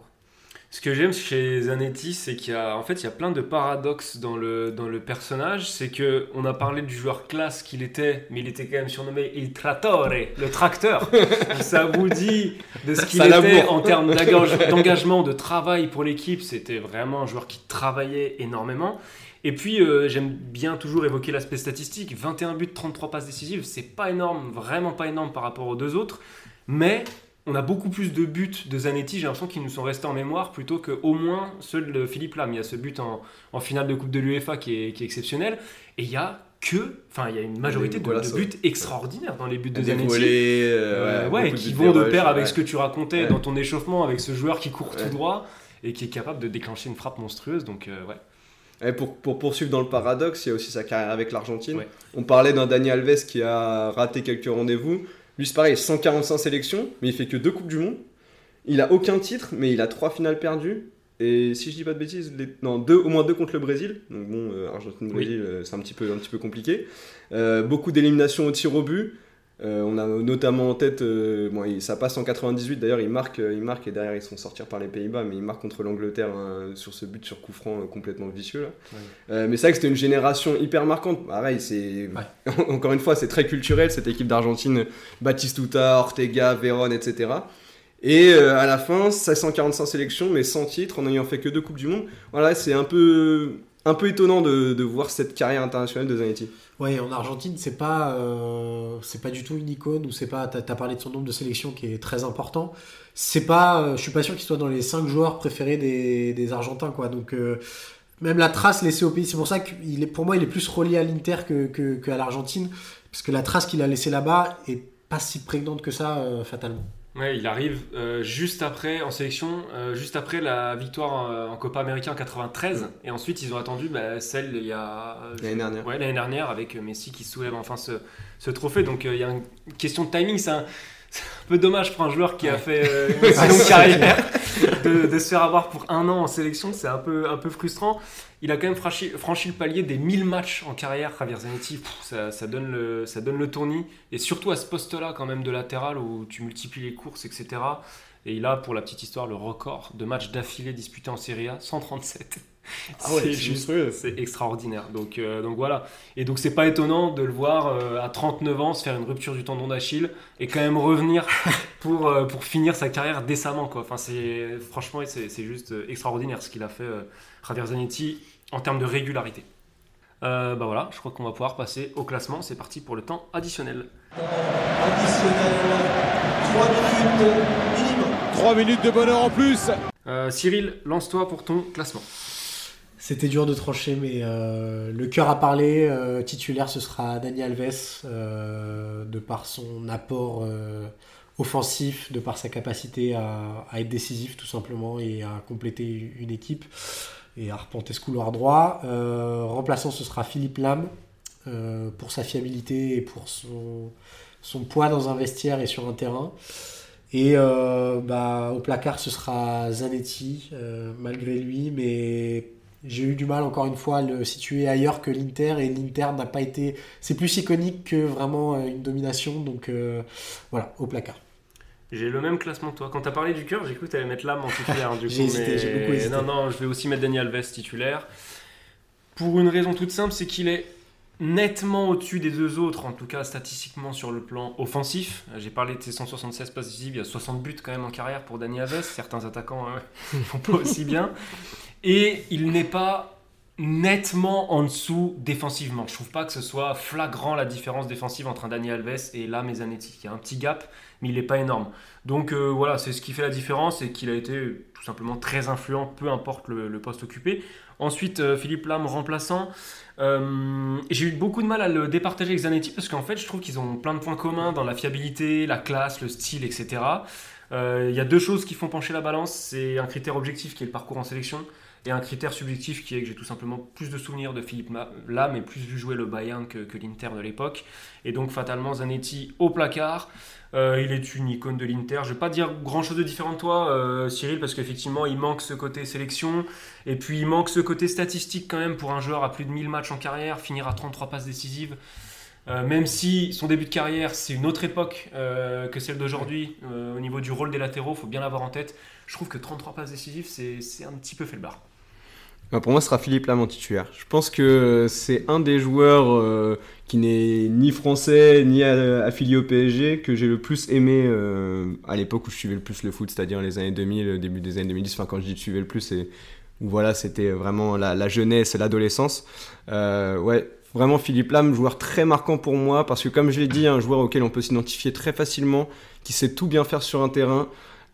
Ce que j'aime chez Zanetti, c'est qu'il y a, en fait, il y a plein de paradoxes dans le, dans le personnage. C'est que on a parlé du joueur classe qu'il était, mais il était quand même surnommé Il Trattore, le tracteur. <laughs> Ça vous dit de ce qu'il était en termes d'engage- d'engagement, de travail pour l'équipe. C'était vraiment un joueur qui travaillait énormément. Et puis, euh, j'aime bien toujours évoquer l'aspect statistique. 21 buts, 33 passes décisives, c'est pas énorme, vraiment pas énorme par rapport aux deux autres. Mais on a beaucoup plus de buts de Zanetti, j'ai l'impression qu'ils nous sont restés en mémoire plutôt qu'au moins ceux de Philippe Lam. Il y a ce but en, en finale de Coupe de l'UEFA qui est, qui est exceptionnel. Et il y a que, enfin, il y a une majorité de, buts extraordinaires dans les buts de Zanetti. volets, Euh, euh, ouais, qui vont de pair avec ouais. ce que tu racontais dans ton échauffement, avec ce joueur qui court tout droit et qui est capable de déclencher une frappe monstrueuse. Donc, euh, ouais. Et pour, pour poursuivre dans le paradoxe, il y a aussi sa carrière avec l'Argentine. On parlait d'un Dani Alves qui a raté quelques rendez-vous. Lui, c'est pareil, 145 sélections, mais il fait que deux Coupes du Monde. Il a aucun titre, mais il a trois finales perdues. Et si je dis pas de bêtises, les- non, deux, au moins deux contre le Brésil. Donc bon, euh, Argentine-Brésil, euh, c'est un petit peu, un petit peu compliqué. Euh, beaucoup d'éliminations au tir au but. Euh, on a notamment en tête, euh, bon, ça passe en 98 d'ailleurs, il marque, euh, il marque et derrière ils sont sortis par les Pays-Bas, mais il marque contre l'Angleterre hein, sur ce but sur coup franc euh, complètement vicieux. Là. Mais c'est vrai que c'était une génération hyper marquante. Pareil, c'est <laughs> encore une fois, c'est très culturel cette équipe d'Argentine, Batistuta, Ortega, Véron, etc. Et à la fin, 545 sélections, mais sans titre, en n'ayant fait que deux coupes du monde. Voilà, c'est un peu, un peu étonnant de, de voir cette carrière internationale de Zanetti. Ouais, en Argentine, c'est pas, euh, pas du tout une icône ou c'est pas. T'as as parlé de son nombre de sélections qui est très important. C'est pas, euh, je suis pas sûr qu'il soit dans les 5 joueurs préférés des, Argentins, quoi. Donc euh, même la trace laissée au pays, c'est pour ça que il est, pour moi, il est plus relié à l'Inter que, l'Argentine, parce que la trace qu'il a laissée là-bas est pas si prégnante que ça, fatalement. Ouais, il arrive euh, juste après en sélection, euh, juste après la victoire euh, en Copa América en 93, et ensuite ils ont attendu bah, celle il y a L'année dernière. Ouais, l'année dernière avec Messi qui soulève enfin ce, ce trophée. Donc il y a une question de timing. C'est un, <laughs> peu dommage pour un joueur qui a fait une <laughs> longue carrière de, de se faire avoir pour un an en sélection. C'est un peu, un peu frustrant. Il a quand même franchi, franchi le palier des 1000 matchs en carrière, Javier Zanetti. Pff, ça, ça donne le, ça donne le tournis. Et surtout à ce poste-là, quand même, de latéral où tu multiplies les courses, etc. Et il a, pour la petite histoire, le record de matchs d'affilée disputés en Serie A, 137. Ah ouais, c'est juste, c'est extraordinaire. Donc, euh, donc voilà. Et donc c'est pas étonnant de le voir euh, à 39 ans se faire une rupture du tendon d'Achille et quand même revenir <laughs> pour, euh, pour finir sa carrière décemment. Quoi. Enfin, c'est, franchement, c'est, c'est juste euh, extraordinaire ce qu'il a fait Javier Zanetti en termes de régularité. Euh, bah voilà, je crois qu'on va pouvoir passer au classement. C'est parti pour le temps additionnel. Additionnel, 3 minutes minimum. 3 minutes de bonheur en plus. Euh, Cyril, lance-toi pour ton classement. C'était dur de trancher, mais euh, le cœur a parlé. euh, titulaire, ce sera Dani Alves, euh, de par son apport euh, offensif, de par sa capacité à, à être décisif tout simplement et à compléter une équipe et arpenter ce couloir droit. Euh, remplaçant, ce sera Philippe Lam, euh, pour sa fiabilité et pour son, son poids dans un vestiaire et sur un terrain. Et euh, bah, au placard, ce sera Zanetti, malgré lui, mais j'ai eu du mal encore une fois à le situer ailleurs que l'Inter, et l'Inter n'a pas été. C'est plus iconique que vraiment une domination, donc voilà, au placard. J'ai le même classement que toi. Quand t'as parlé du cœur, j'ai cru que t'allais mettre l'âme en titulaire. Du <laughs> coup, J'ai hésité, mais- j'ai beaucoup hésité. Non, non, je vais aussi mettre Daniel Alves titulaire. Pour une raison toute simple, c'est qu'il est nettement au-dessus des deux autres, en tout cas statistiquement sur le plan offensif. J'ai parlé de ses 176 passes décisives, il y a 60 buts quand même en carrière pour Dani Alves. Certains attaquants ne <laughs> font pas aussi bien. Et il n'est pas nettement en dessous défensivement. Je trouve pas que ce soit flagrant la différence défensive entre un Dani Alves et là Mezanetti. Il y a un petit gap, mais il n'est pas énorme. Donc euh, voilà, c'est ce qui fait la différence et qu'il a été tout simplement très influent, peu importe le, poste occupé. Ensuite, euh, Philippe Lam remplaçant. Euh, j'ai eu beaucoup de mal à le départager avec Zanetti parce qu'en fait, je trouve qu'ils ont plein de points communs dans la fiabilité, la classe, le style, etc. Il y a deux choses qui font pencher la balance. C'est un critère objectif qui est le parcours en sélection et un critère subjectif qui est que j'ai tout simplement plus de souvenirs de Philippe Lam et plus vu jouer le Bayern que, l'Inter de l'époque. Et donc fatalement Zanetti au placard. Euh, il est une icône de l'Inter. Je vais pas dire grand chose de différent de toi, euh, Cyril, parce qu'effectivement, il manque ce côté sélection. Et puis, il manque ce côté statistique quand même pour un joueur à plus de 1000 matchs en carrière, finir à 33 passes décisives. Euh, même si son début de carrière, c'est une autre époque que celle d'aujourd'hui, au niveau du rôle des latéraux, il faut bien l'avoir en tête. Je trouve que 33 passes décisives, c'est un petit peu fait le bar. Bah, pour moi, ce sera Philippe Lam en titulaire. Je pense que c'est un des joueurs euh, qui n'est ni français ni affilié au PSG que j'ai le plus aimé euh, à l'époque où je suivais le plus le foot, c'est-à-dire les années 2000, le début des années 2010. Enfin, quand je dis suivais le plus, c'est voilà, c'était vraiment la, jeunesse et l'adolescence. Euh, ouais, vraiment Philippe Lam, joueur très marquant pour moi parce que comme je l'ai dit, un joueur auquel on peut s'identifier très facilement, qui sait tout bien faire sur un terrain.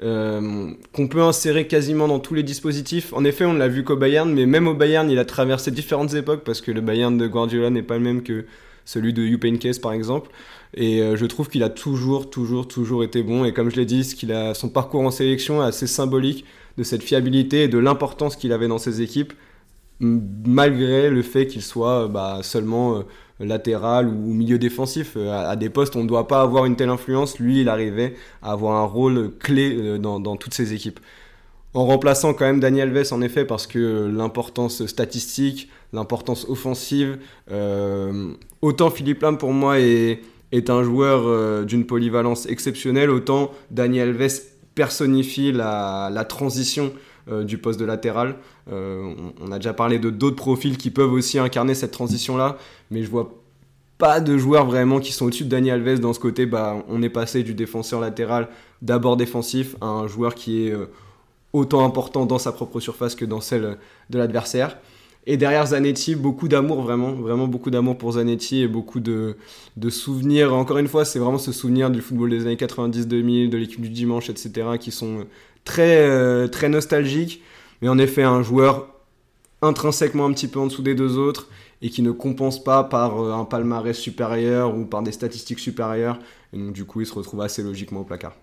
Euh, qu'on peut insérer quasiment dans tous les dispositifs. En effet, on l'a vu qu'au Bayern, mais même au Bayern, il a traversé différentes époques parce que le Bayern de Guardiola n'est pas le même que celui de Jupp Heynckes par exemple. Et euh, je trouve qu'il a toujours, toujours, toujours été bon. Et comme je l'ai dit, a, son parcours en sélection est assez symbolique de cette fiabilité et de l'importance qu'il avait dans ses équipes, malgré le fait qu'il soit bah, seulement euh, latéral ou milieu défensif. Euh, à, des postes, on ne doit pas avoir une telle influence. Lui, il arrivait à avoir un rôle clé euh, dans, toutes ses équipes. En remplaçant quand même Daniel Alves, en effet, parce que l'importance statistique, l'importance offensive, euh, autant Philippe Lam pour moi est, est un joueur d'une polyvalence exceptionnelle, autant Daniel Alves personnifie la transition du poste de latéral. on, a déjà parlé de d'autres profils qui peuvent aussi incarner cette transition-là mais je vois pas de joueurs vraiment qui sont au-dessus de Dani Alves dans ce côté. Bah, on est passé du défenseur latéral d'abord défensif à un joueur qui est euh, autant important dans sa propre surface que dans celle de l'adversaire. Et derrière Zanetti, beaucoup d'amour, vraiment, vraiment beaucoup d'amour pour Zanetti et beaucoup de, de souvenirs. Encore une fois, c'est vraiment ce souvenir du football des années 90-2000, de l'équipe du dimanche, etc., qui sont très, euh, très nostalgiques. Mais en effet, un joueur intrinsèquement un petit peu en dessous des deux autres et qui ne compense pas par euh, un palmarès supérieur ou par des statistiques supérieures. Et donc, du coup, il se retrouve assez logiquement au placard.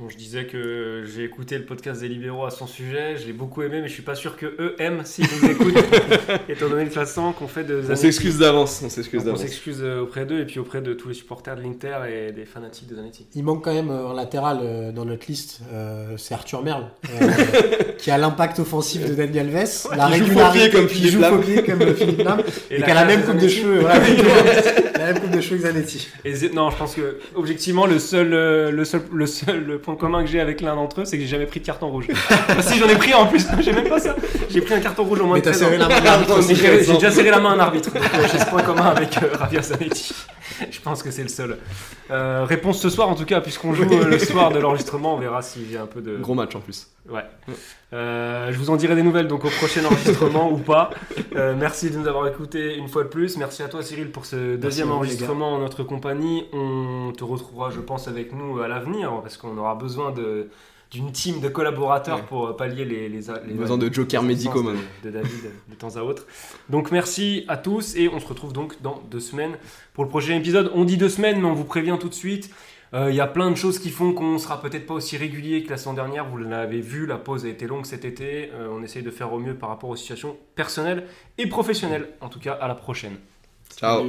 Bon, je disais que j'ai écouté le podcast des libéraux à son sujet, je l'ai beaucoup aimé, mais je suis pas sûr que eux aiment s'ils nous écoutent, <laughs> étant donné le classement qu'on fait de. On s'excuse d'avance, on s'excuse d'avance. On s'excuse euh, auprès d'eux et puis auprès de tous les supporters de l'Inter et des fanatiques de Zanetti. Il manque quand même euh, un latéral euh, dans notre liste, c'est Arthur Merle, <laughs> qui a l'impact offensif de Daniel Alves, la régularité comme Philippe joue comme <laughs> Philippe Lam, et, qui a la même coupe de cheveux, la même coupe de cheveux que Zanetti. non, je pense que objectivement le seul, le seul, le seul point commun que j'ai avec l'un d'entre eux, c'est que j'ai jamais pris de carton rouge. <laughs> si j'en ai pris en plus, <laughs> j'ai même pas ça. J'ai pris un carton rouge au moins de 13 ans. <laughs> J'ai déjà serré la main à un arbitre. J'ai ce point commun avec euh, Javier Zanetti. Je pense que c'est le seul. Euh, réponse ce soir en tout cas, puisqu'on joue euh, le soir de l'enregistrement, on verra s'il y a un peu de. Gros match en plus. Ouais. Euh, je vous en dirai des nouvelles donc au prochain enregistrement ou pas. merci de nous avoir écoutés une fois de plus. Merci à toi Cyril pour ce deuxième enregistrement en notre compagnie. On te retrouvera, je pense, avec nous à l'avenir parce qu'on aura besoin de d'une team de collaborateurs pour pallier les, les, les besoin de joker médicaux de, de, David de temps à autre. Donc merci à tous et on se retrouve donc dans deux semaines pour le prochain épisode. On dit deux semaines mais on vous prévient tout de suite. Euh, il y a plein de choses qui font qu'on sera peut-être pas aussi régulier que la saison dernière. Vous l'avez vu, la pause a été longue cet été. Euh, on essaye de faire au mieux par rapport aux situations personnelles et professionnelles. En tout cas, à la prochaine. Ciao.